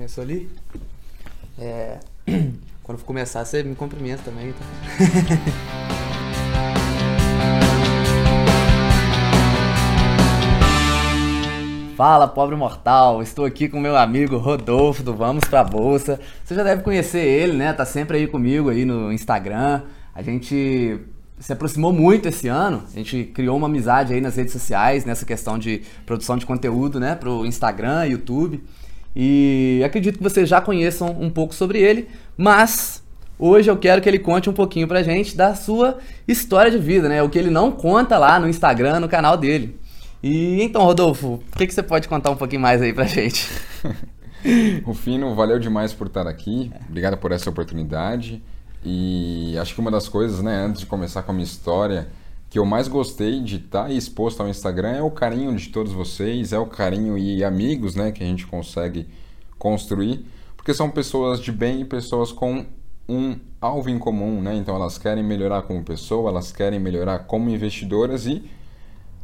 Começou ali? É... Quando for começar, você me cumprimenta também, tá? Fala, pobre mortal! Estou aqui com meu amigo Rodolfo do Vamos Pra Bolsa. Você já deve conhecer ele, né? Tá sempre aí comigo aí no Instagram. A gente se aproximou muito esse ano. A gente criou uma amizade aí nas redes sociais, nessa questão de produção de conteúdo, né? Pro Instagram, YouTube. E acredito que vocês já conheçam um pouco sobre ele, mas hoje eu quero que ele conte um pouquinho pra gente da sua história de vida, né? O que ele não conta lá no Instagram, no canal dele. E então, Rodolfo, o que, que você pode contar um pouquinho mais aí pra gente? Rufino, valeu demais por estar aqui. Obrigado por essa oportunidade. E acho que uma das coisas, né, antes de começar com a minha história, que eu mais gostei de estar exposto ao Instagram é o carinho de todos vocês, é o carinho e amigos, né, que a gente consegue construir, porque são pessoas de bem e pessoas com um alvo em comum, né? Então elas querem melhorar como pessoa, elas querem melhorar como investidoras e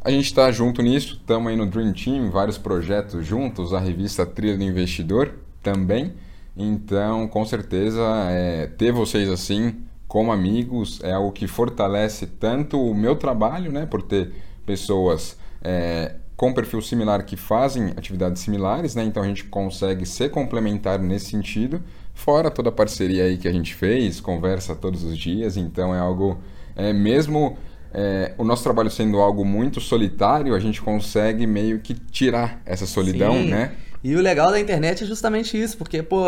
a gente está junto nisso, estamos aí no Dream Team, vários projetos juntos, a revista Trilha do Investidor também. Então, com certeza, é, ter vocês assim como amigos é algo que fortalece tanto o meu trabalho, né, por ter pessoas é, com perfil similar que fazem atividades similares, né, então a gente consegue ser complementar nesse sentido, fora toda a parceria aí que a gente fez, conversa todos os dias, então é algo, é, mesmo é, o nosso trabalho sendo algo muito solitário, a gente consegue meio que tirar essa solidão, Sim. né? E o legal da internet é justamente isso, porque, pô,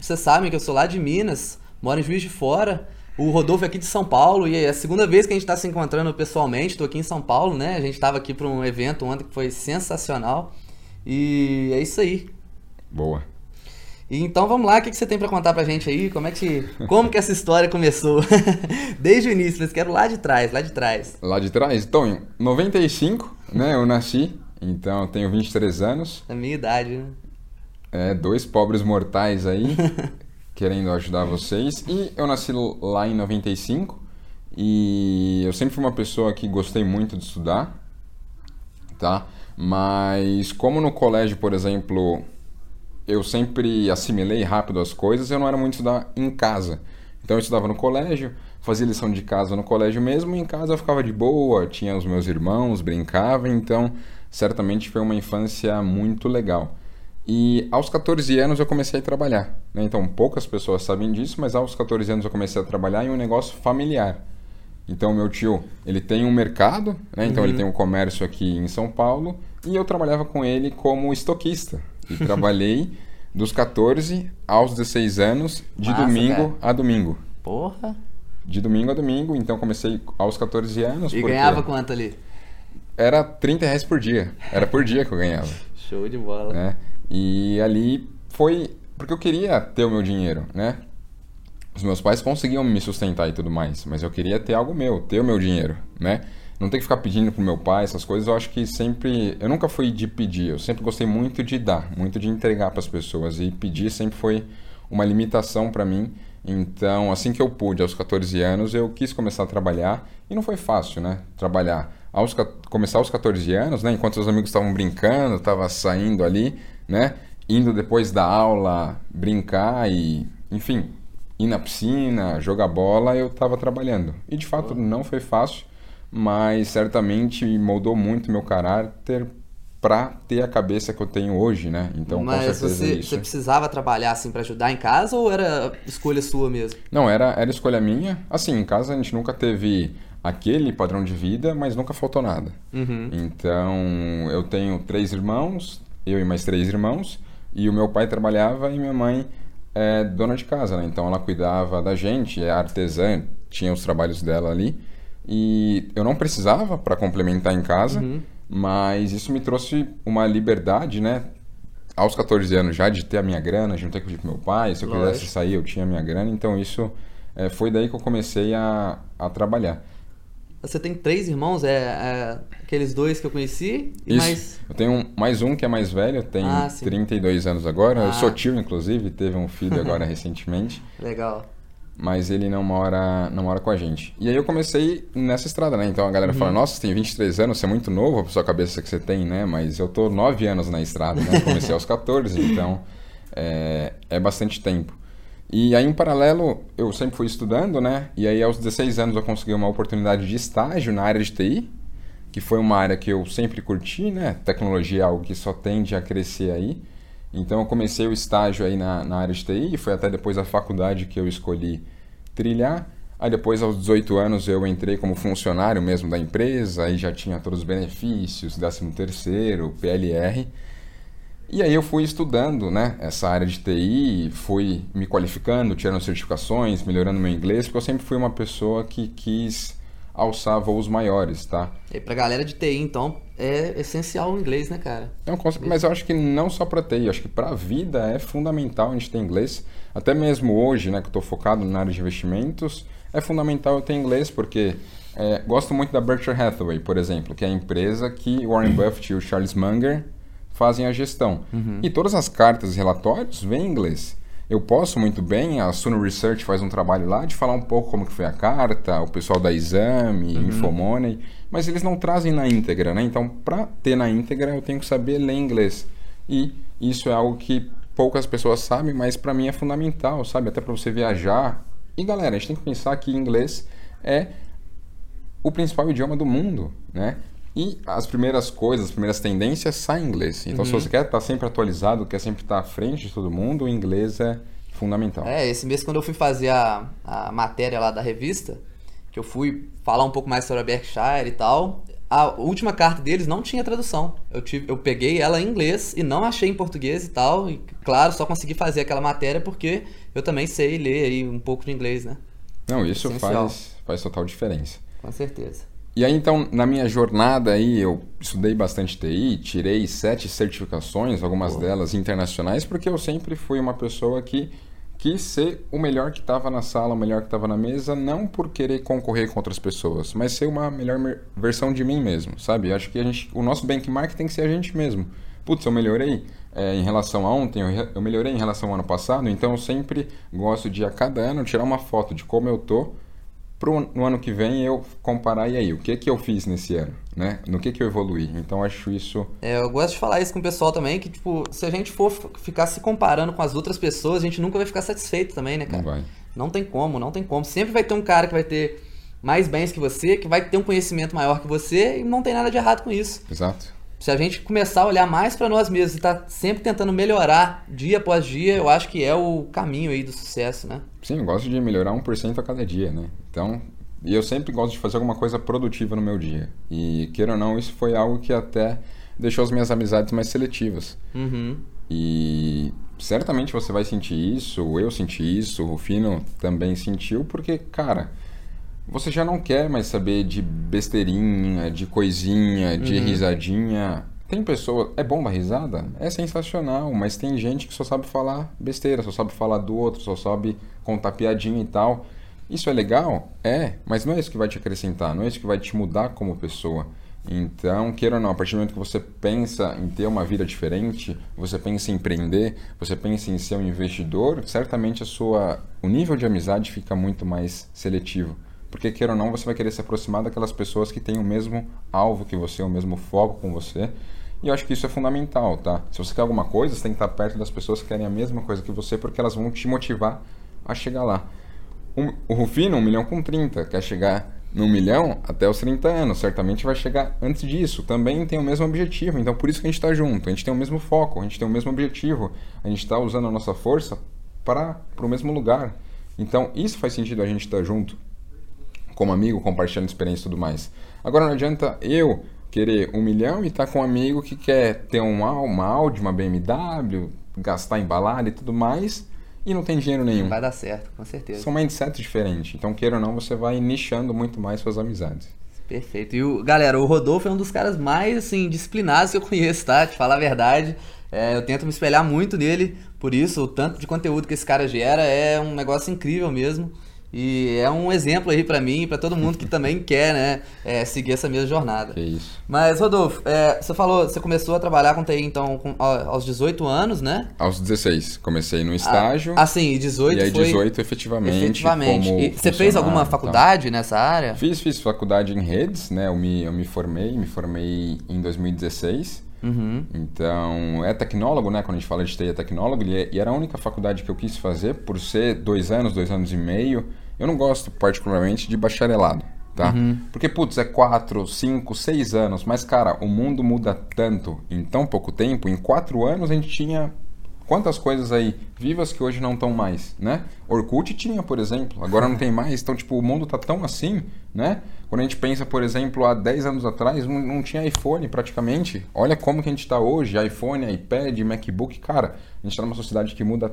vocês sabem que eu sou lá de Minas, moro em Juiz de Fora, o Rodolfo é aqui de São Paulo e é a segunda vez que a gente está se encontrando pessoalmente. Estou aqui em São Paulo, né? A gente estava aqui para um evento ontem que foi sensacional. E é isso aí. Boa. Então vamos lá, o que, você tem para contar pra gente aí? Como é que, como que essa história começou? Desde o início, mas quero lá de trás, lá de trás. Lá de trás? Então, em 95, né, eu nasci, então eu tenho 23 anos. A minha idade, né? É, dois pobres mortais aí, querendo ajudar vocês. E eu nasci lá em 95, e eu sempre fui uma pessoa que gostei muito de estudar, tá? Mas como no colégio, por exemplo, eu sempre assimilei rápido as coisas, eu não era muito estudar em casa. Então eu estudava no colégio, fazia lição de casa no colégio mesmo, e em casa eu ficava de boa, tinha os meus irmãos, brincava, então certamente foi uma infância muito legal. E aos 14 anos eu comecei a trabalhar. Né? Então poucas pessoas sabem disso, mas aos 14 anos eu comecei a trabalhar em um negócio familiar. Então meu tio, ele tem um mercado, né? então uhum. ele tem um comércio aqui em São Paulo, e eu trabalhava com ele como estoquista. E trabalhei dos 14 aos 16 anos, de Massa, domingo cara. a domingo. Porra! De domingo a domingo, então comecei aos 14 anos. E porque... ganhava quanto ali? Era 30 reais por dia. Era por dia que eu ganhava. Show de bola. Né? E ali foi porque eu queria ter o meu dinheiro, né? Os meus pais conseguiam me sustentar e tudo mais, mas eu queria ter algo meu, ter o meu dinheiro, né? não ter que ficar pedindo pro meu pai, essas coisas, eu acho que sempre. Eu nunca fui de pedir, eu sempre gostei muito de dar, muito de entregar para as pessoas. E pedir sempre foi uma limitação para mim. Então, assim que eu pude, aos 14 anos, eu quis começar a trabalhar. E não foi fácil, né? Trabalhar. Aos, começar aos 14 anos, né? Enquanto os amigos estavam brincando, estava saindo ali, né? Indo depois da aula brincar e, enfim, ir na piscina, jogar bola, eu estava trabalhando. E de fato não foi fácil mas certamente moldou muito meu caráter para ter a cabeça que eu tenho hoje, né? Então, mas com certeza você, é isso. você precisava trabalhar assim para ajudar em casa ou era escolha sua mesmo? Não, era era escolha minha. Assim, em casa a gente nunca teve aquele padrão de vida, mas nunca faltou nada. Uhum. Então, eu tenho três irmãos, eu e mais três irmãos, e o meu pai trabalhava e minha mãe é dona de casa, né? Então ela cuidava da gente, é artesã, tinha os trabalhos dela ali. E eu não precisava para complementar em casa, uhum. mas isso me trouxe uma liberdade, né? Aos 14 anos já de ter a minha grana, de não ter que pedir pro meu pai, se eu Lógico. quisesse sair eu tinha a minha grana, então isso é, foi daí que eu comecei a, a trabalhar. Você tem três irmãos? É, é, aqueles dois que eu conheci? E Isso. Mais... Eu tenho mais um que é mais velho, tem ah, 32 anos agora. Ah. Eu sou tio, inclusive, teve um filho agora recentemente. Legal mas ele não mora, não mora com a gente. E aí eu comecei nessa estrada, né? Então a galera uhum. fala, nossa, você tem 23 anos, você é muito novo a sua cabeça que você tem, né? Mas eu tô 9 anos na estrada, né? comecei aos 14, então é, é bastante tempo. E aí, em paralelo, eu sempre fui estudando, né? E aí, aos 16 anos, eu consegui uma oportunidade de estágio na área de TI, que foi uma área que eu sempre curti, né? Tecnologia é algo que só tende a crescer aí. Então, eu comecei o estágio aí na, na área de TI, foi até depois a faculdade que eu escolhi trilhar. Aí depois, aos 18 anos, eu entrei como funcionário mesmo da empresa, aí já tinha todos os benefícios, 13 terceiro, PLR. E aí eu fui estudando né, essa área de TI, fui me qualificando, tirando certificações, melhorando meu inglês, porque eu sempre fui uma pessoa que quis alçar voos maiores, tá? E pra galera de TI, então, é essencial o inglês, né, cara? Não, mas eu acho que não só para TI, acho que para a vida é fundamental a gente ter inglês. Até mesmo hoje, né, que eu estou focado na área de investimentos, é fundamental eu ter inglês, porque é, gosto muito da Berkshire Hathaway, por exemplo, que é a empresa que Warren Buffett e o Charles Munger fazem a gestão. Uhum. E todas as cartas e relatórios vêm em inglês. Eu posso muito bem, a Suno Research faz um trabalho lá de falar um pouco como que foi a carta, o pessoal da Exame, uhum. Infomoney, mas eles não trazem na íntegra, né? Então, para ter na íntegra, eu tenho que saber ler inglês. E isso é algo que poucas pessoas sabem, mas para mim é fundamental, sabe? Até para você viajar, e galera, a gente tem que pensar que inglês é o principal idioma do mundo, né? E as primeiras coisas, as primeiras tendências saem em inglês. Então, uhum. se você quer estar sempre atualizado, quer sempre estar à frente de todo mundo, o inglês é fundamental. É, esse mês quando eu fui fazer a, a matéria lá da revista, que eu fui falar um pouco mais sobre a Berkshire e tal, a última carta deles não tinha tradução. Eu, tive, eu peguei ela em inglês e não achei em português e tal. E, claro, só consegui fazer aquela matéria porque eu também sei ler aí um pouco de inglês, né? Não, isso faz, faz total diferença. Com certeza. E aí, então, na minha jornada aí, eu estudei bastante TI, tirei sete certificações, algumas Pô. delas internacionais, porque eu sempre fui uma pessoa que quis ser o melhor que estava na sala, o melhor que estava na mesa, não por querer concorrer com outras pessoas, mas ser uma melhor versão de mim mesmo, sabe? Acho que a gente, o nosso benchmark tem que ser a gente mesmo. Putz, eu melhorei é, em relação a ontem, eu, eu melhorei em relação ao ano passado, então eu sempre gosto de a cada ano tirar uma foto de como eu tô pro no ano que vem eu comparar e aí, o que que eu fiz nesse ano, né? No que que eu evoluí. Então acho isso É, eu gosto de falar isso com o pessoal também, que tipo, se a gente for ficar se comparando com as outras pessoas, a gente nunca vai ficar satisfeito também, né, cara? Não vai. Não tem como, não tem como. Sempre vai ter um cara que vai ter mais bens que você, que vai ter um conhecimento maior que você e não tem nada de errado com isso. Exato se a gente começar a olhar mais para nós mesmos e estar tá sempre tentando melhorar dia após dia, eu acho que é o caminho aí do sucesso, né? Sim, eu gosto de melhorar 1% a cada dia, né? Então, e eu sempre gosto de fazer alguma coisa produtiva no meu dia. E, queira ou não, isso foi algo que até deixou as minhas amizades mais seletivas. Uhum. E certamente você vai sentir isso, eu senti isso, o Rufino também sentiu, porque, cara você já não quer mais saber de besteirinha, de coisinha, de uhum. risadinha. Tem pessoa. É bom dar risada? É sensacional, mas tem gente que só sabe falar besteira, só sabe falar do outro, só sabe contar piadinha e tal. Isso é legal? É, mas não é isso que vai te acrescentar, não é isso que vai te mudar como pessoa. Então, queira ou não, a partir do momento que você pensa em ter uma vida diferente, você pensa em empreender, você pensa em ser um investidor, certamente a sua, o nível de amizade fica muito mais seletivo. Porque, queira ou não, você vai querer se aproximar daquelas pessoas que têm o mesmo alvo que você, o mesmo foco com você. E eu acho que isso é fundamental, tá? Se você quer alguma coisa, você tem que estar perto das pessoas que querem a mesma coisa que você, porque elas vão te motivar a chegar lá. Um, o Rufino, 1 milhão com 30, quer chegar no milhão até os 30 anos, certamente vai chegar antes disso. Também tem o mesmo objetivo, então por isso que a gente está junto, a gente tem o mesmo foco, a gente tem o mesmo objetivo, a gente está usando a nossa força para o mesmo lugar. Então isso faz sentido a gente estar tá junto como amigo, compartilhando experiência e tudo mais. Agora não adianta eu querer um milhão e estar tá com um amigo que quer ter uma, uma Audi, uma BMW, gastar em balada e tudo mais, e não tem dinheiro nenhum. Vai dar certo, com certeza. São mindsets diferentes. Então, queira ou não, você vai nichando muito mais suas amizades. Perfeito. E, o, galera, o Rodolfo é um dos caras mais, assim, disciplinados que eu conheço, tá? Te falar a verdade. É, eu tento me espelhar muito nele, por isso, o tanto de conteúdo que esse cara gera é um negócio incrível mesmo. E é um exemplo aí para mim e para todo mundo que também quer, né, é, seguir essa mesma jornada. Que isso. Mas, Rodolfo, é, você falou, você começou a trabalhar com TI, então, com, aos 18 anos, né? Aos 16. Comecei no estágio. Ah, sim, 18 E aí, 18 efetivamente. Efetivamente. e você fez alguma faculdade nessa área? Fiz, fiz faculdade em redes, né? Eu me, eu me formei, me formei em 2016. Uhum. Então, é tecnólogo, né? Quando a gente fala de TI, é tecnólogo. É, e era a única faculdade que eu quis fazer, por ser dois anos, dois anos e meio. Eu não gosto particularmente de bacharelado, tá? Uhum. Porque, putz, é quatro, cinco, seis anos. Mas, cara, o mundo muda tanto em tão pouco tempo. Em quatro anos a gente tinha quantas coisas aí vivas que hoje não estão mais, né? Orkut tinha, por exemplo, agora não tem mais. Então, tipo, o mundo tá tão assim, né? Quando a gente pensa, por exemplo, há 10 anos atrás, não, não tinha iPhone praticamente. Olha como que a gente está hoje, iPhone, iPad, MacBook. Cara, a gente está numa sociedade que muda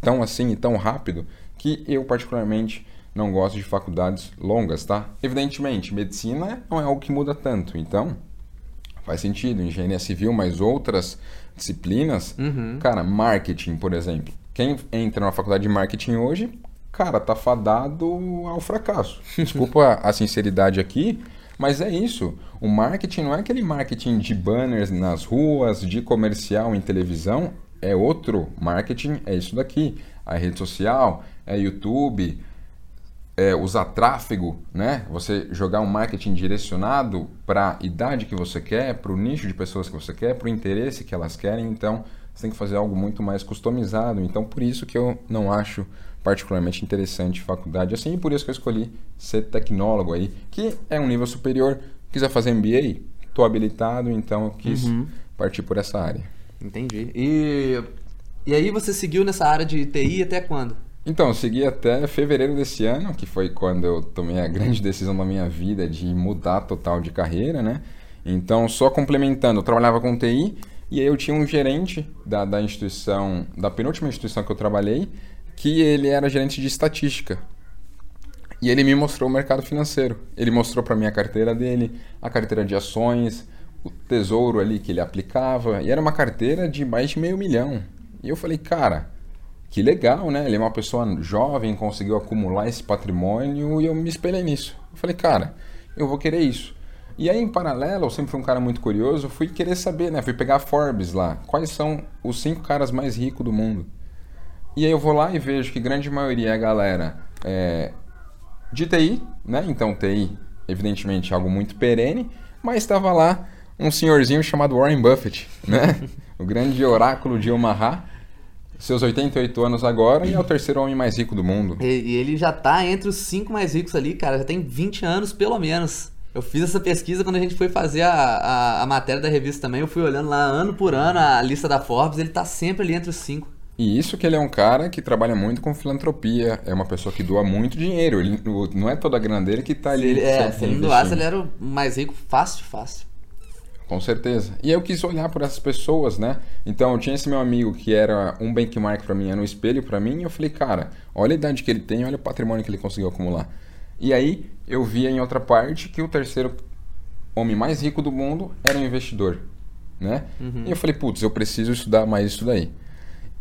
tão assim e tão rápido que eu, particularmente, não gosto de faculdades longas, tá? Evidentemente, medicina não é algo que muda tanto, então faz sentido. Engenharia civil, mas outras disciplinas, uhum. cara, marketing, por exemplo. Quem entra na faculdade de marketing hoje, cara, tá fadado ao fracasso. Desculpa a sinceridade aqui, mas é isso. O marketing não é aquele marketing de banners nas ruas, de comercial em televisão, é outro marketing, é isso daqui. A rede social, é YouTube, é, usar tráfego, né? Você jogar um marketing direcionado para a idade que você quer, para o nicho de pessoas que você quer, para o interesse que elas querem. Então, você tem que fazer algo muito mais customizado. Então, por isso que eu não acho particularmente interessante faculdade assim, e por isso que eu escolhi ser tecnólogo aí, que é um nível superior. Quiser fazer MBA, estou habilitado, então eu quis uhum. partir por essa área. Entendi. E, e aí você seguiu nessa área de TI até quando? Então, eu segui até fevereiro desse ano, que foi quando eu tomei a grande decisão da minha vida de mudar total de carreira, né? Então, só complementando, eu trabalhava com TI e aí eu tinha um gerente da, da instituição, da penúltima instituição que eu trabalhei, que ele era gerente de estatística. E ele me mostrou o mercado financeiro. Ele mostrou para mim a carteira dele, a carteira de ações, o tesouro ali que ele aplicava. E era uma carteira de mais de meio milhão. E eu falei, cara, que legal, né? Ele é uma pessoa jovem, conseguiu acumular esse patrimônio e eu me espelhei nisso. Eu falei, cara, eu vou querer isso. E aí, em paralelo, eu sempre fui um cara muito curioso, fui querer saber, né? Fui pegar a Forbes lá, quais são os cinco caras mais ricos do mundo. E aí eu vou lá e vejo que grande maioria é a galera é, de TI, né? Então TI, evidentemente, algo muito perene, mas estava lá um senhorzinho chamado Warren Buffett, né? o grande oráculo de Omaha, seus 88 anos agora e é o terceiro homem mais rico do mundo. E, e, ele já tá entre os cinco mais ricos ali, cara. Já tem 20 anos, pelo menos. Eu fiz essa pesquisa quando a gente foi fazer a, a, a, matéria da revista também. Eu fui olhando lá ano por ano a lista da Forbes. Ele tá sempre ali entre os cinco. E isso que ele é um cara que trabalha muito com filantropia. É uma pessoa que doa muito dinheiro. Ele, não é toda a grana dele que tá ali. Ele, é, se ele não doasse, ele era o mais rico fácil, fácil. Com certeza. E eu quis olhar por essas pessoas, né? Então, eu tinha esse meu amigo que era um benchmark para mim, era um espelho para mim, e eu falei, cara, olha a idade que ele tem, olha o patrimônio que ele conseguiu acumular. E aí, eu via em outra parte que o terceiro homem mais rico do mundo era um investidor, né? Uhum. E eu falei, putz, eu preciso estudar mais isso daí.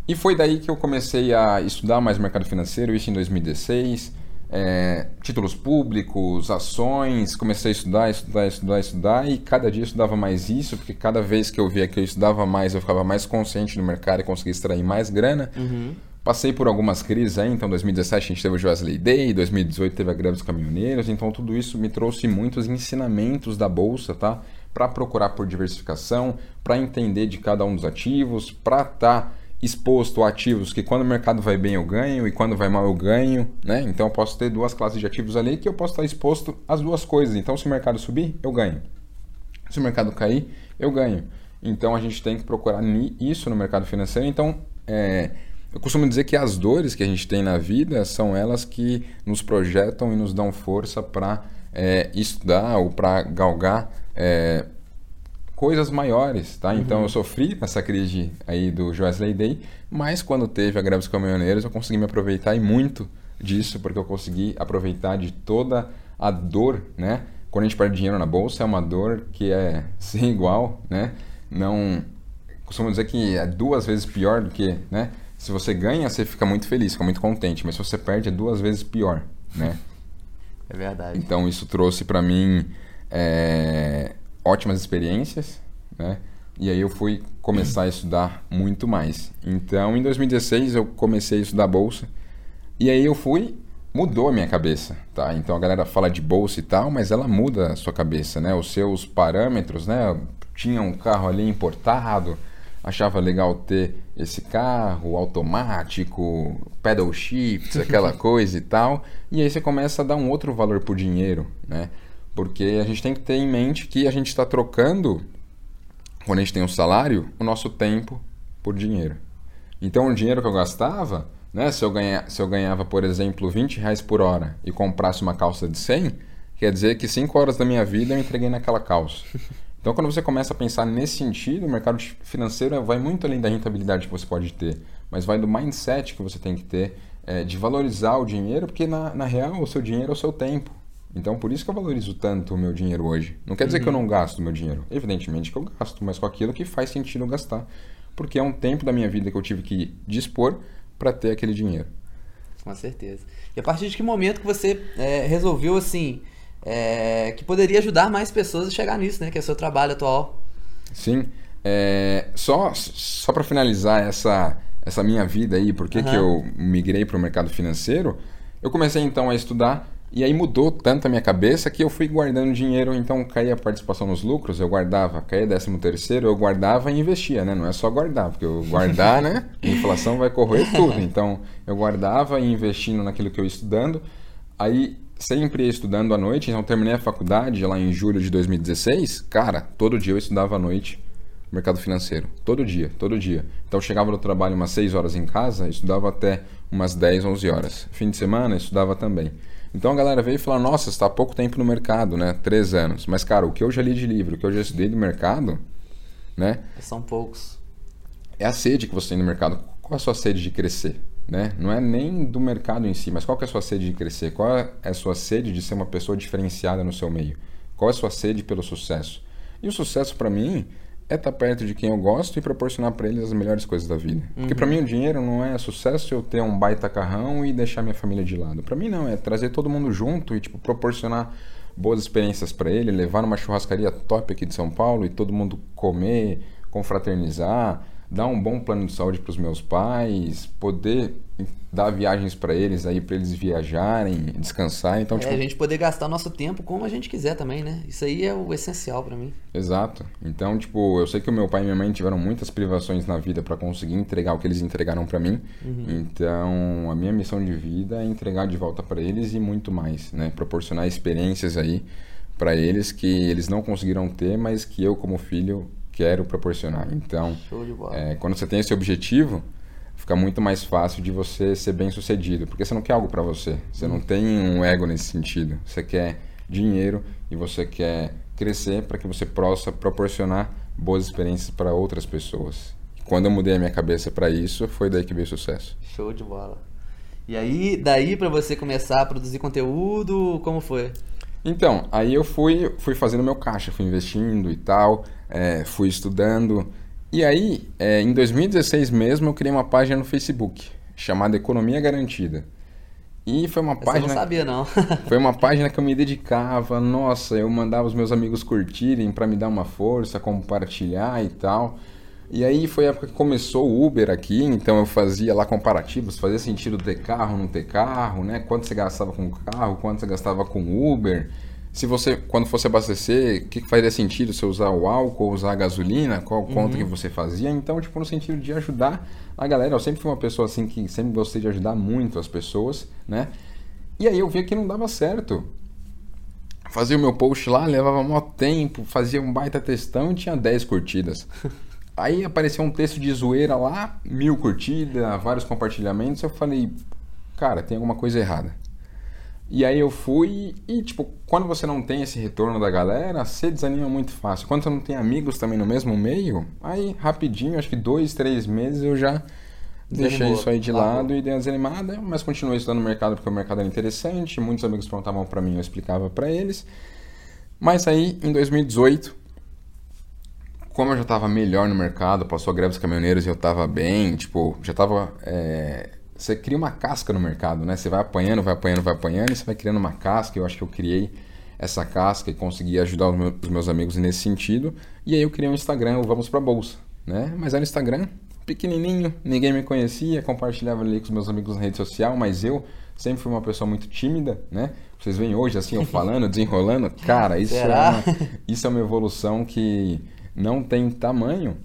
E foi daí que eu comecei a estudar mais mercado financeiro, isso em 2016 é, títulos públicos, ações, comecei a estudar, estudar, estudar, estudar e cada dia eu estudava mais isso, porque cada vez que eu via que eu estudava mais, eu ficava mais consciente no mercado e conseguia extrair mais grana. Uhum. Passei por algumas crises aí, então 2017 a gente teve o Joesley Day, 2018 teve a greve dos caminhoneiros, então tudo isso me trouxe muitos ensinamentos da bolsa, tá? Para procurar por diversificação, para entender de cada um dos ativos, para estar tá exposto a ativos que quando o mercado vai bem eu ganho e quando vai mal eu ganho, né? Então eu posso ter duas classes de ativos ali que eu posso estar exposto às duas coisas. Então se o mercado subir, eu ganho. Se o mercado cair, eu ganho. Então a gente tem que procurar isso no mercado financeiro. Então é, eu costumo dizer que as dores que a gente tem na vida são elas que nos projetam e nos dão força para é, estudar ou para galgar é, coisas maiores, tá? Uhum. Então eu sofri nessa crise aí do Joesley Day, mas quando teve a greve dos caminhoneiros eu consegui me aproveitar e muito disso, porque eu consegui aproveitar de toda a dor, né? Quando a gente perde dinheiro na bolsa é uma dor que é sem igual, né? Não costumo dizer que é duas vezes pior do que, né? Se você ganha, você fica muito feliz, fica muito contente, mas se você perde é duas vezes pior, né? É verdade. Então isso trouxe para mim é, ótimas experiências, né? E aí eu fui começar a estudar muito mais. Então, em 2016 eu comecei a estudar bolsa. E aí eu fui mudou a minha cabeça, tá? Então a galera fala de bolsa e tal, mas ela muda a sua cabeça, né? Os seus parâmetros, né? Tinha um carro ali importado, achava legal ter esse carro automático, pedal shifts, aquela coisa e tal. E aí você começa a dar um outro valor pro dinheiro, né? Porque a gente tem que ter em mente que a gente está trocando, quando a gente tem um salário, o nosso tempo por dinheiro. Então o dinheiro que eu gastava, né? Se eu, ganha, se eu ganhava, por exemplo, 20 reais por hora e comprasse uma calça de 100, quer dizer que 5 horas da minha vida eu entreguei naquela calça. Então, quando você começa a pensar nesse sentido, o mercado financeiro vai muito além da rentabilidade que você pode ter, mas vai do mindset que você tem que ter é, de valorizar o dinheiro, porque na, na real o seu dinheiro é o seu tempo. Então, por isso que eu valorizo tanto o meu dinheiro hoje. Não quer dizer uhum. que eu não gasto o meu dinheiro. Evidentemente que eu gasto, mas com aquilo que faz sentido gastar. Porque é um tempo da minha vida que eu tive que dispor para ter aquele dinheiro. Com certeza. E a partir de que momento que você é, resolveu, assim, é, que poderia ajudar mais pessoas a chegar nisso, né? Que é o seu trabalho atual. Sim. É, só só para finalizar essa, essa minha vida aí, por que, uhum. que eu migrei para o mercado financeiro, eu comecei então a estudar e aí mudou tanto a minha cabeça que eu fui guardando dinheiro, então caía a participação nos lucros, eu guardava, caía décimo terceiro, eu guardava e investia, né? Não é só guardar, porque eu guardar, né? A inflação vai corroer tudo. Então eu guardava e investindo naquilo que eu ia estudando. Aí sempre estudando à noite, então terminei a faculdade lá em julho de 2016. Cara, todo dia eu estudava à noite mercado financeiro. Todo dia, todo dia. Então chegava no trabalho umas 6 horas em casa, estudava até umas 10, 11 horas. Fim de semana, estudava também. Então a galera veio e falou: Nossa, você está há pouco tempo no mercado, né? Três anos. Mas, cara, o que eu já li de livro, o que eu já estudei do mercado, né? São poucos. É a sede que você tem no mercado. Qual é a sua sede de crescer? Né? Não é nem do mercado em si, mas qual é a sua sede de crescer? Qual é a sua sede de ser uma pessoa diferenciada no seu meio? Qual é a sua sede pelo sucesso? E o sucesso para mim é estar tá perto de quem eu gosto e proporcionar para eles as melhores coisas da vida. Uhum. Porque para mim o dinheiro não é sucesso eu ter um baita carrão e deixar minha família de lado. Para mim não, é trazer todo mundo junto e tipo proporcionar boas experiências para ele, levar numa churrascaria top aqui de São Paulo e todo mundo comer, confraternizar, dar um bom plano de saúde para os meus pais, poder dar viagens para eles aí para eles viajarem, descansar, então é, tipo... a gente poder gastar nosso tempo como a gente quiser também, né? Isso aí é o essencial para mim. Exato. Então, tipo, eu sei que o meu pai e minha mãe tiveram muitas privações na vida para conseguir entregar o que eles entregaram para mim. Uhum. Então, a minha missão de vida é entregar de volta para eles e muito mais, né? Proporcionar experiências aí para eles que eles não conseguiram ter, mas que eu como filho quero proporcionar. Então, é, quando você tem esse objetivo, fica muito mais fácil de você ser bem sucedido, porque você não quer algo para você. Você não tem um ego nesse sentido. Você quer dinheiro e você quer crescer para que você possa proporcionar boas experiências para outras pessoas. Quando eu mudei a minha cabeça para isso, foi daí que veio o sucesso. Show de bola. E aí, daí para você começar a produzir conteúdo, como foi? Então, aí eu fui, fui fazendo meu caixa, fui investindo e tal é, fui estudando. E aí, é, em 2016 mesmo, eu criei uma página no Facebook chamada Economia Garantida. E foi uma página. Eu não sabia, não. foi uma página que eu me dedicava, nossa, eu mandava os meus amigos curtirem para me dar uma força, compartilhar e tal. E aí foi a época que começou o Uber aqui, então eu fazia lá comparativos, fazia sentido ter carro, não ter carro, né? Quanto você gastava com carro, quanto você gastava com Uber se você, quando fosse abastecer, o que, que faria sentido? Você usar o álcool ou usar a gasolina? Qual uhum. conta que você fazia? Então, tipo, no sentido de ajudar a galera. Eu sempre fui uma pessoa assim que sempre gostei de ajudar muito as pessoas, né? E aí eu via que não dava certo. Fazia o meu post lá, levava maior tempo, fazia um baita textão e tinha 10 curtidas. Aí apareceu um texto de zoeira lá, mil curtidas, vários compartilhamentos. Eu falei, cara, tem alguma coisa errada. E aí eu fui e, tipo, quando você não tem esse retorno da galera, você desanima muito fácil. Quando você não tem amigos também no mesmo meio, aí rapidinho, acho que dois, três meses eu já deixei isso aí de lado e dei uma desanimada, mas continuei estudando o mercado porque o mercado era interessante, muitos amigos perguntavam para mim, eu explicava para eles. Mas aí, em 2018, como eu já estava melhor no mercado, passou a greve dos caminhoneiros e eu estava bem, tipo, já estava... É você cria uma casca no mercado, né? Você vai apanhando, vai apanhando, vai apanhando e você vai criando uma casca. Eu acho que eu criei essa casca e consegui ajudar os meus, os meus amigos nesse sentido. E aí eu criei um Instagram, o Vamos Pra Bolsa, né? Mas era um Instagram pequenininho, ninguém me conhecia, compartilhava ali com os meus amigos na rede social, mas eu sempre fui uma pessoa muito tímida, né? Vocês veem hoje assim eu falando, desenrolando, cara, isso é, uma, isso é uma evolução que não tem tamanho.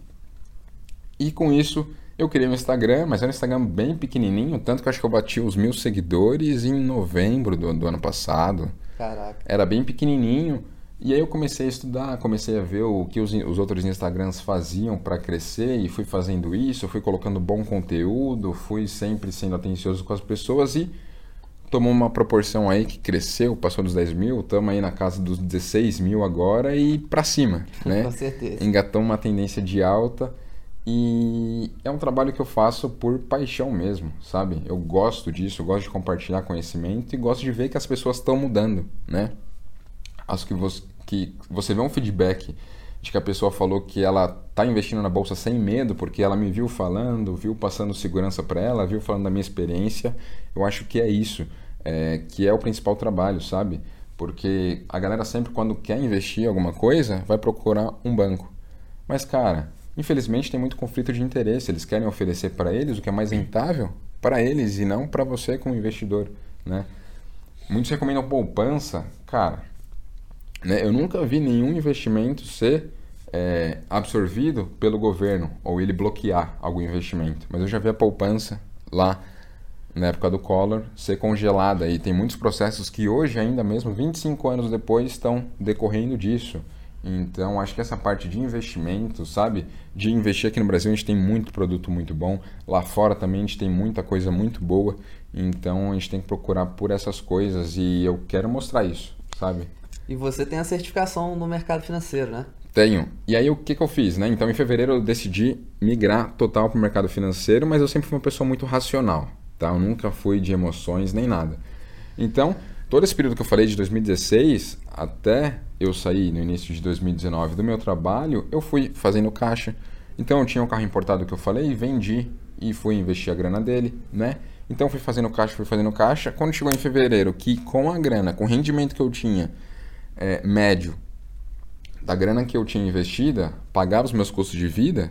E com isso eu criei um Instagram, mas era um Instagram bem pequenininho, tanto que eu acho que eu bati os mil seguidores em novembro do, do ano passado. Caraca. Era bem pequenininho. E aí eu comecei a estudar, comecei a ver o que os, os outros Instagrams faziam para crescer e fui fazendo isso, fui colocando bom conteúdo, fui sempre sendo atencioso com as pessoas e tomou uma proporção aí que cresceu, passou dos 10 mil, estamos aí na casa dos 16 mil agora e para cima, né? com certeza. Engatou uma tendência de alta e é um trabalho que eu faço por paixão mesmo, sabe? Eu gosto disso, eu gosto de compartilhar conhecimento e gosto de ver que as pessoas estão mudando, né? Acho que você, que você vê um feedback de que a pessoa falou que ela está investindo na bolsa sem medo porque ela me viu falando, viu passando segurança para ela, viu falando da minha experiência. Eu acho que é isso, é, que é o principal trabalho, sabe? Porque a galera sempre quando quer investir em alguma coisa vai procurar um banco. Mas cara, Infelizmente tem muito conflito de interesse. Eles querem oferecer para eles o que é mais rentável para eles e não para você como investidor, né? Muitos recomendam poupança, cara. Né, eu nunca vi nenhum investimento ser é, absorvido pelo governo ou ele bloquear algum investimento. Mas eu já vi a poupança lá na época do Collor ser congelada e tem muitos processos que hoje ainda mesmo 25 anos depois estão decorrendo disso. Então, acho que essa parte de investimento, sabe? De investir aqui no Brasil, a gente tem muito produto muito bom. Lá fora também a gente tem muita coisa muito boa. Então, a gente tem que procurar por essas coisas e eu quero mostrar isso, sabe? E você tem a certificação no mercado financeiro, né? Tenho. E aí, o que, que eu fiz, né? Então, em fevereiro eu decidi migrar total para o mercado financeiro, mas eu sempre fui uma pessoa muito racional, tá? Eu nunca fui de emoções nem nada. Então, todo esse período que eu falei de 2016 até eu sair no início de 2019 do meu trabalho, eu fui fazendo caixa. Então eu tinha um carro importado que eu falei, vendi e fui investir a grana dele, né? Então fui fazendo caixa, fui fazendo caixa. Quando chegou em fevereiro, que com a grana, com o rendimento que eu tinha é, médio da grana que eu tinha investida, pagava os meus custos de vida,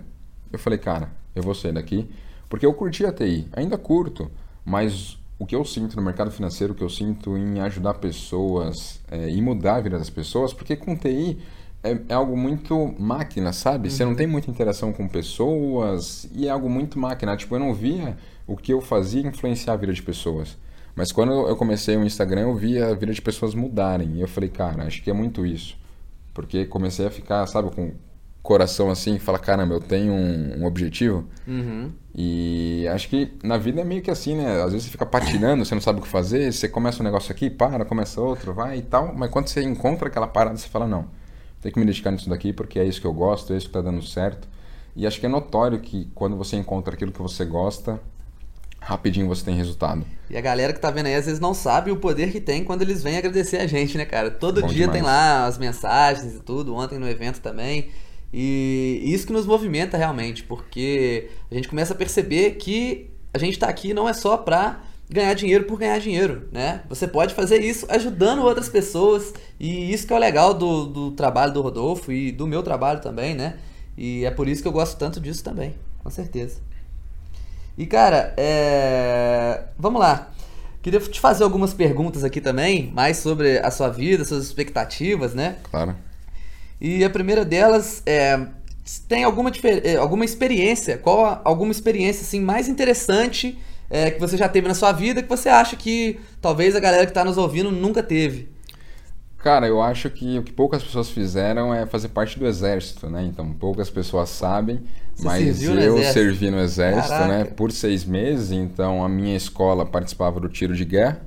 eu falei, cara, eu vou sair daqui. Porque eu curti a TI, ainda curto, mas o que eu sinto no mercado financeiro, o que eu sinto em ajudar pessoas é, e mudar a vida das pessoas, porque com TI é, é algo muito máquina, sabe? Uhum. Você não uhum. tem muita interação com pessoas e é algo muito máquina. Tipo, eu não via o que eu fazia influenciar a vida de pessoas. Mas quando eu comecei o Instagram, eu via a vida de pessoas mudarem. E eu falei, cara, acho que é muito isso. Porque comecei a ficar, sabe, com coração assim e fala, caramba, eu tenho um, um objetivo. Uhum. E acho que na vida é meio que assim, né? Às vezes você fica patinando, você não sabe o que fazer, você começa um negócio aqui, para, começa outro, vai e tal. Mas quando você encontra aquela parada, você fala, não, tem que me dedicar nisso daqui porque é isso que eu gosto, é isso que tá dando certo. E acho que é notório que quando você encontra aquilo que você gosta, rapidinho você tem resultado. E a galera que tá vendo aí às vezes não sabe o poder que tem quando eles vêm agradecer a gente, né, cara? Todo Bom dia demais. tem lá as mensagens e tudo, ontem no evento também. E isso que nos movimenta realmente, porque a gente começa a perceber que a gente está aqui não é só para ganhar dinheiro por ganhar dinheiro, né? Você pode fazer isso ajudando outras pessoas e isso que é o legal do, do trabalho do Rodolfo e do meu trabalho também, né? E é por isso que eu gosto tanto disso também, com certeza. E cara, é... vamos lá. Queria te fazer algumas perguntas aqui também, mais sobre a sua vida, suas expectativas, né? Claro. E a primeira delas é tem alguma, é, alguma experiência, qual alguma experiência assim mais interessante é, que você já teve na sua vida que você acha que talvez a galera que está nos ouvindo nunca teve? Cara, eu acho que o que poucas pessoas fizeram é fazer parte do exército, né? Então poucas pessoas sabem, você mas eu servi no exército, né? Caraca. né? Por seis meses, então a minha escola participava do tiro de guerra.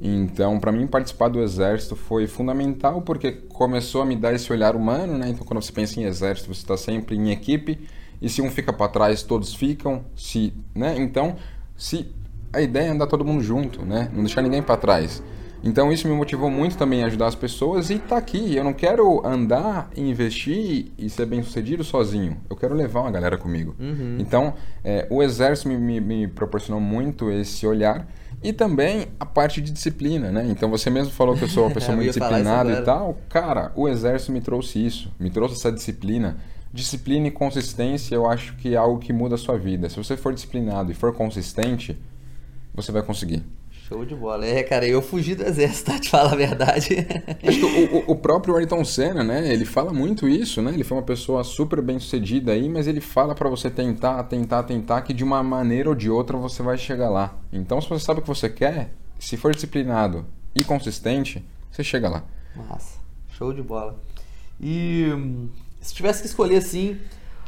Então, para mim, participar do exército foi fundamental porque começou a me dar esse olhar humano, né? Então, quando você pensa em exército, você está sempre em equipe e se um fica para trás, todos ficam. Se, né? Então, se a ideia é andar todo mundo junto, né? Não deixar ninguém para trás. Então isso me motivou muito também a ajudar as pessoas e tá aqui. Eu não quero andar, investir e ser bem sucedido sozinho. Eu quero levar uma galera comigo. Uhum. Então é, o exército me, me, me proporcionou muito esse olhar e também a parte de disciplina, né? Então você mesmo falou que eu sou uma pessoa muito disciplinada e tal. Cara, o exército me trouxe isso, me trouxe essa disciplina disciplina e consistência eu acho que é algo que muda a sua vida. Se você for disciplinado e for consistente, você vai conseguir. Show de bola. É, cara, eu fugi do exército, tá? Te falar a verdade. Acho que o, o, próprio Ayrton Senna, né? Ele fala muito isso, né? Ele foi uma pessoa super bem sucedida aí, mas ele fala para você tentar, tentar, tentar, que de uma maneira ou de outra você vai chegar lá. Então, se você sabe o que você quer, se for disciplinado e consistente, você chega lá. Massa. Show de bola. E se tivesse que escolher assim,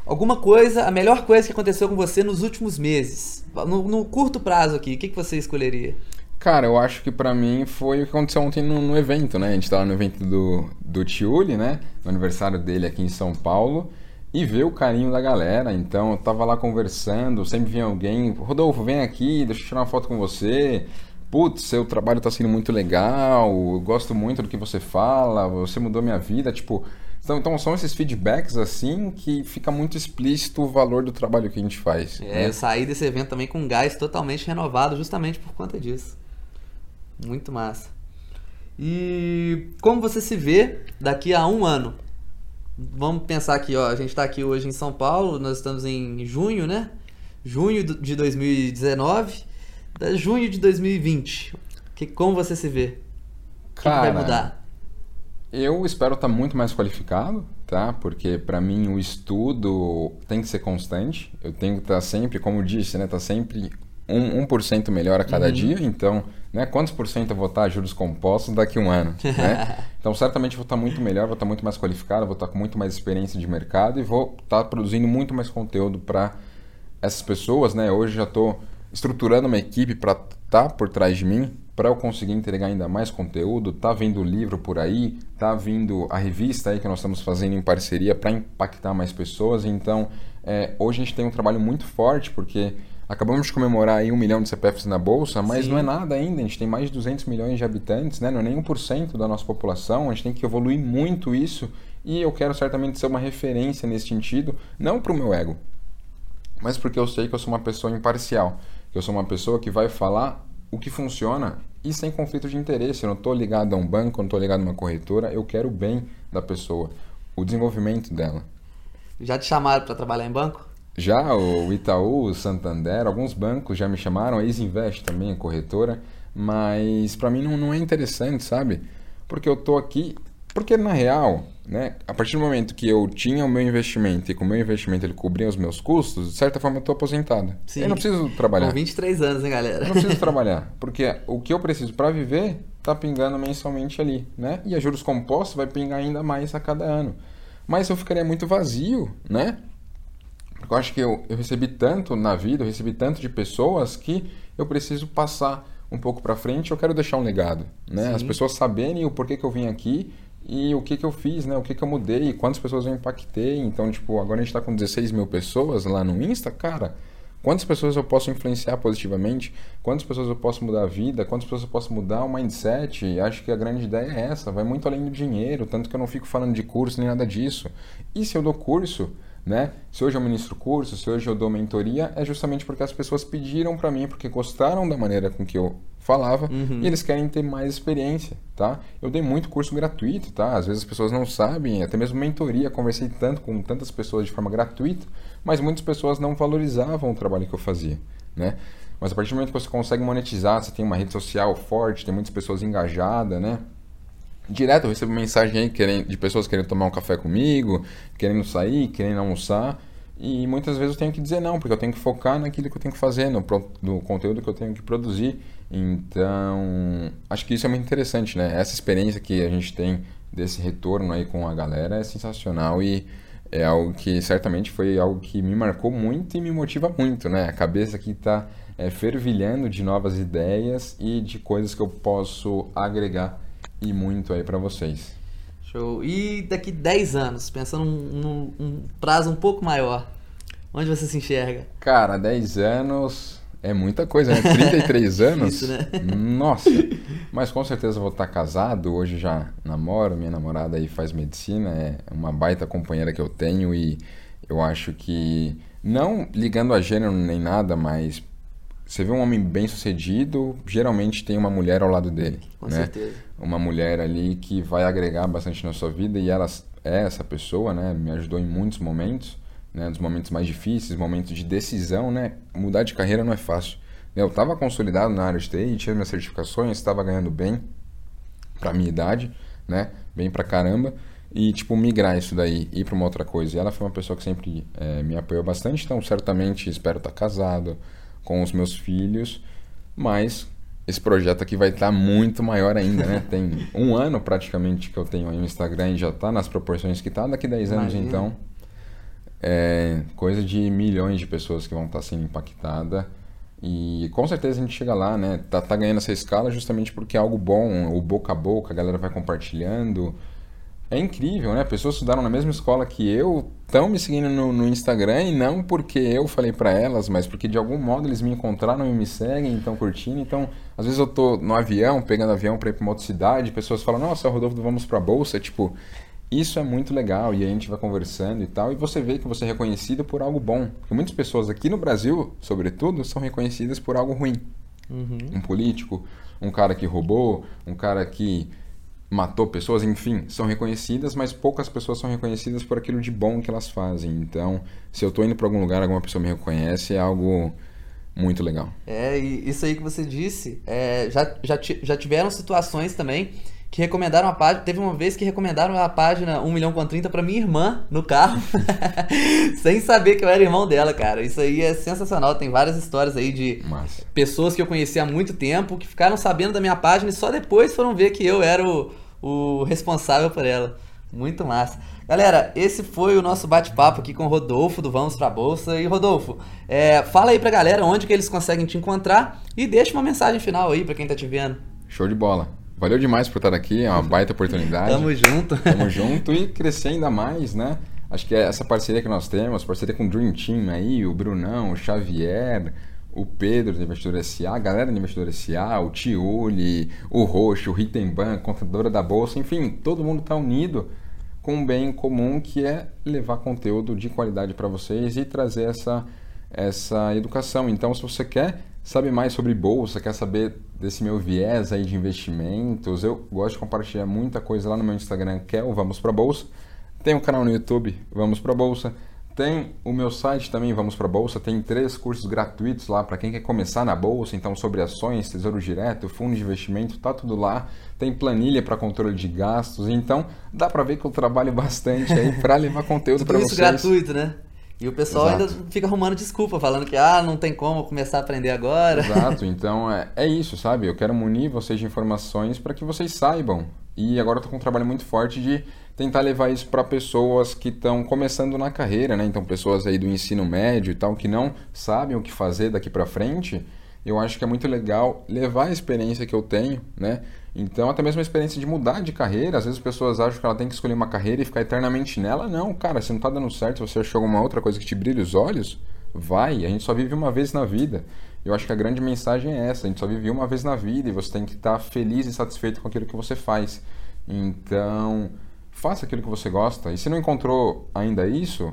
alguma coisa, a melhor coisa que aconteceu com você nos últimos meses, no, no curto prazo aqui, o que, que você escolheria? Cara, eu acho que para mim foi o que aconteceu ontem no, no, evento, né? A gente tava no evento do, do Tiuli, né? No aniversário dele aqui em São Paulo. E ver o carinho da galera. Então, eu tava lá conversando, sempre vinha alguém. Rodolfo, vem aqui, deixa eu tirar uma foto com você. Putz, seu trabalho tá sendo muito legal. Eu gosto muito do que você fala. Você mudou minha vida. Tipo, então, então, são esses feedbacks assim que fica muito explícito o valor do trabalho que a gente faz. É, né? eu saí desse evento também com um gás totalmente renovado justamente por conta disso. Muito massa. E como você se vê daqui a um ano? Vamos pensar aqui, ó, a gente está aqui hoje em São Paulo, nós estamos em junho, né? Junho de 2019, da junho de 2020. Que, como você se vê? O que, vai mudar? Eu espero estar muito mais qualificado, tá? Porque para mim o estudo tem que ser constante. Eu tenho que estar sempre, como eu disse, né? Estar sempre um, 1% melhor a cada uhum. dia. Então, né? Quantos por cento eu vou estar juros compostos daqui a um ano, né? Então, certamente vou estar muito melhor, vou estar muito mais qualificado, vou estar com muito mais experiência de mercado e vou estar produzindo muito mais conteúdo para essas pessoas, né? Hoje já estou estruturando uma equipe para estar por trás de mim, para eu conseguir entregar ainda mais conteúdo, tá vindo livro por aí, tá vindo a revista aí que nós estamos fazendo em parceria para impactar mais pessoas. Então, é, hoje a gente tem um trabalho muito forte porque acabamos de comemorar aí um milhão de CPFs na bolsa, mas Sim. não é nada ainda. A gente tem mais de 200 milhões de habitantes, né? Não é nem 1% da nossa população. A gente tem que evoluir muito isso e eu quero certamente ser uma referência nesse sentido, não para o meu ego, mas porque eu sei que eu sou uma pessoa imparcial, que eu sou uma pessoa que vai falar o que funciona e sem conflito de interesse. Eu não estou ligado a um banco, eu não estou ligado a uma corretora, eu quero o bem da pessoa, o desenvolvimento dela. Já te chamaram para trabalhar em banco? Já o Itaú, o Santander, alguns bancos já me chamaram, a Easyinvest também, a corretora, mas para mim não, não é interessante, sabe? Porque eu estou aqui porque na real, né, a partir do momento que eu tinha o meu investimento e com o meu investimento ele cobria os meus custos, de certa forma eu estou aposentado. Sim. Eu não preciso trabalhar. Com 23 anos, hein, galera? Eu não preciso trabalhar, porque o que eu preciso para viver está pingando mensalmente ali, né? E a juros compostos vai pingar ainda mais a cada ano. Mas eu ficaria muito vazio, né? Porque eu acho que eu, eu recebi tanto na vida, eu recebi tanto de pessoas que eu preciso passar um pouco para frente, eu quero deixar um legado, né? Sim. As pessoas saberem o porquê que eu vim aqui e o que, que eu fiz, né? O que, que eu mudei, quantas pessoas eu impactei. Então, tipo, agora a gente está com 16 mil pessoas lá no Insta, cara. Quantas pessoas eu posso influenciar positivamente? Quantas pessoas eu posso mudar a vida? Quantas pessoas eu posso mudar o mindset? Acho que a grande ideia é essa, vai muito além do dinheiro, tanto que eu não fico falando de curso nem nada disso. E se eu dou curso, né? Se hoje eu ministro curso, se hoje eu dou mentoria, é justamente porque as pessoas pediram para mim, porque gostaram da maneira com que eu falava uhum. e eles querem ter mais experiência, tá? Eu dei muito curso gratuito, tá? Às vezes as pessoas não sabem, até mesmo mentoria, conversei tanto com tantas pessoas de forma gratuita, mas muitas pessoas não valorizavam o trabalho que eu fazia, né? Mas a partir do momento que você consegue monetizar, você tem uma rede social forte, tem muitas pessoas engajadas, né? Direto eu recebo mensagem aí querendo, de pessoas querendo tomar um café comigo, querendo sair, querendo almoçar. E muitas vezes eu tenho que dizer não, porque eu tenho que focar naquilo que eu tenho que fazer, no, no conteúdo que eu tenho que produzir. Então, acho que isso é muito interessante, né? Essa experiência que a gente tem desse retorno aí com a galera é sensacional e é algo que certamente foi algo que me marcou muito e me motiva muito, né? A cabeça aqui está é, fervilhando de novas ideias e de coisas que eu posso agregar e muito aí para vocês. Show. E daqui 10 anos, pensando num, num, prazo um pouco maior, onde você se enxerga? Cara, 10 anos é muita coisa, né? 33 anos? Isso, né? Nossa! Mas com certeza vou estar casado, hoje já namoro, minha namorada aí faz medicina, é uma baita companheira que eu tenho e eu acho que, não ligando a gênero nem nada, mas você vê um homem bem sucedido, geralmente tem uma mulher ao lado dele. Com né? certeza. Uma mulher ali que vai agregar bastante na sua vida e ela é essa pessoa, né? Me ajudou em muitos momentos, né? Nos momentos mais difíceis, momentos de decisão, né? Mudar de carreira não é fácil. Eu estava consolidado na área de TI, tinha minhas certificações, estava ganhando bem para minha idade, né? Bem pra caramba. E, tipo, migrar isso daí, ir para uma outra coisa. E ela foi uma pessoa que sempre é, me apoiou bastante, então certamente espero estar tá casado com os meus filhos, mas esse projeto aqui vai estar tá muito maior ainda, né? Tem um ano praticamente que eu tenho aí no Instagram e já está nas proporções que está. Daqui 10 anos, Imagina. então, é coisa de milhões de pessoas que vão estar tá sendo impactadas. E com certeza a gente chega lá, né? Tá, tá ganhando essa escala justamente porque é algo bom, o boca a boca, a galera vai compartilhando. É incrível, né? Pessoas estudaram na mesma escola que eu, estão me seguindo no, no, Instagram e não porque eu falei para elas, mas porque de algum modo eles me encontraram e me seguem, estão curtindo. Então, às vezes eu tô no avião, pegando avião para ir para uma outra cidade, pessoas falam: "Nossa, Rodolfo, vamos para bolsa", tipo, isso é muito legal e a gente vai conversando e tal, e você vê que você é reconhecido por algo bom. Porque muitas pessoas aqui no Brasil, sobretudo, são reconhecidas por algo ruim. Uhum. Um político, um cara que roubou, um cara que matou pessoas, enfim, são reconhecidas, mas poucas pessoas são reconhecidas por aquilo de bom que elas fazem. Então, se eu estou indo para algum lugar, alguma pessoa me reconhece, é algo muito legal. É, e isso aí que você disse, é, já, já, já tiveram situações também que recomendaram a página. Teve uma vez que recomendaram a página 1 milhão com 30 para minha irmã no carro, sem saber que eu era irmão dela, cara. Isso aí é sensacional. Tem várias histórias aí de Massa. pessoas que eu conheci há muito tempo que ficaram sabendo da minha página e só depois foram ver que eu era o, o responsável por ela. Muito massa. Galera, esse foi o nosso bate-papo aqui com o Rodolfo do Vamos Pra Bolsa. E Rodolfo, é, fala aí pra galera onde que eles conseguem te encontrar e deixa uma mensagem final aí pra quem tá te vendo. Show de bola. Valeu demais por estar aqui, é uma baita oportunidade. Tamo junto. Tamo junto e crescer ainda mais, né? Acho que é essa parceria que nós temos, parceria com o Dream Team aí, o Brunão, o Xavier, o Pedro do Investidor SA, a galera do Investidor SA, o Tiuli, o Roxo, o Rittenbank, contadora da Bolsa, enfim, todo mundo está unido com um bem comum que é levar conteúdo de qualidade para vocês e trazer essa, essa educação. Então, se você quer saber mais sobre bolsa, quer saber desse meu viés aí de investimentos, eu gosto de compartilhar muita coisa lá no meu Instagram, que é o Vamos para Bolsa. Tem um canal no YouTube, Vamos para Bolsa. Tem o meu site também, Vamos para Bolsa. Tem três cursos gratuitos lá para quem quer começar na bolsa, então sobre ações, tesouro direto, fundo de investimento, tá tudo lá. Tem planilha para controle de gastos, então dá para ver que eu trabalho bastante aí para levar conteúdo para vocês. Isso gratuito, né? E o pessoal Exato. ainda fica arrumando desculpa, falando que ah, não tem como começar a aprender agora. Exato, então é, é isso, sabe? Eu quero munir vocês de informações para que vocês saibam. E agora eu tô com um trabalho muito forte de tentar levar isso para pessoas que estão começando na carreira, né? Então, pessoas aí do ensino médio e tal, que não sabem o que fazer daqui para frente. Eu acho que é muito legal levar a experiência que eu tenho, né? Então, até mesmo a experiência de mudar de carreira. Às vezes as pessoas acham que ela tem que escolher uma carreira e ficar eternamente nela. Não, cara, se não tá dando certo, você achou alguma outra coisa que te brilha os olhos, vai. A gente só vive uma vez na vida. Eu acho que a grande mensagem é essa: a gente só vive uma vez na vida e você tem que estar tá feliz e satisfeito com aquilo que você faz. Então, faça aquilo que você gosta. E se não encontrou ainda isso,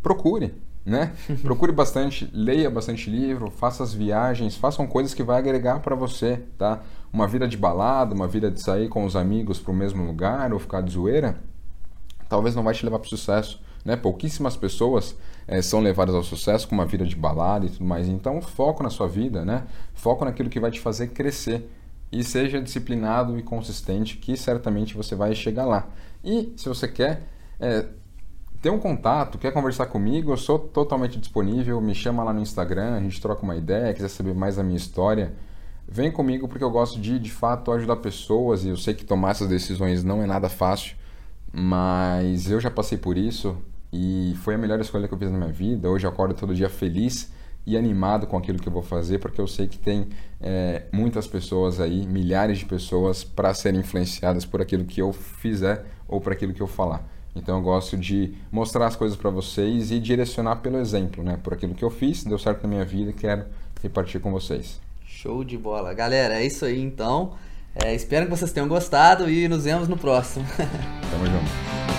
procure né? Procure bastante, leia bastante livro, faça as viagens, façam coisas que vai agregar para você, tá? Uma vida de balada, uma vida de sair com os amigos para o mesmo lugar ou ficar de zoeira, talvez não vai te levar para o sucesso, né? Pouquíssimas pessoas é, são levadas ao sucesso com uma vida de balada e tudo mais. Então, foco na sua vida, né? Foco naquilo que vai te fazer crescer e seja disciplinado e consistente, que certamente você vai chegar lá. E se você quer é, ter um contato, quer conversar comigo, eu sou totalmente disponível. Me chama lá no Instagram, a gente troca uma ideia, quiser saber mais da minha história. Vem comigo porque eu gosto de, de fato, ajudar pessoas e eu sei que tomar essas decisões não é nada fácil, mas eu já passei por isso e foi a melhor escolha que eu fiz na minha vida. Hoje eu acordo todo dia feliz e animado com aquilo que eu vou fazer, porque eu sei que tem é, muitas pessoas aí, milhares de pessoas, para serem influenciadas por aquilo que eu fizer ou por aquilo que eu falar. Então eu gosto de mostrar as coisas para vocês e direcionar pelo exemplo, né? Por aquilo que eu fiz, deu certo na minha vida e quero repartir com vocês. Show de bola. Galera, é isso aí então. É, espero que vocês tenham gostado e nos vemos no próximo. Tamo junto.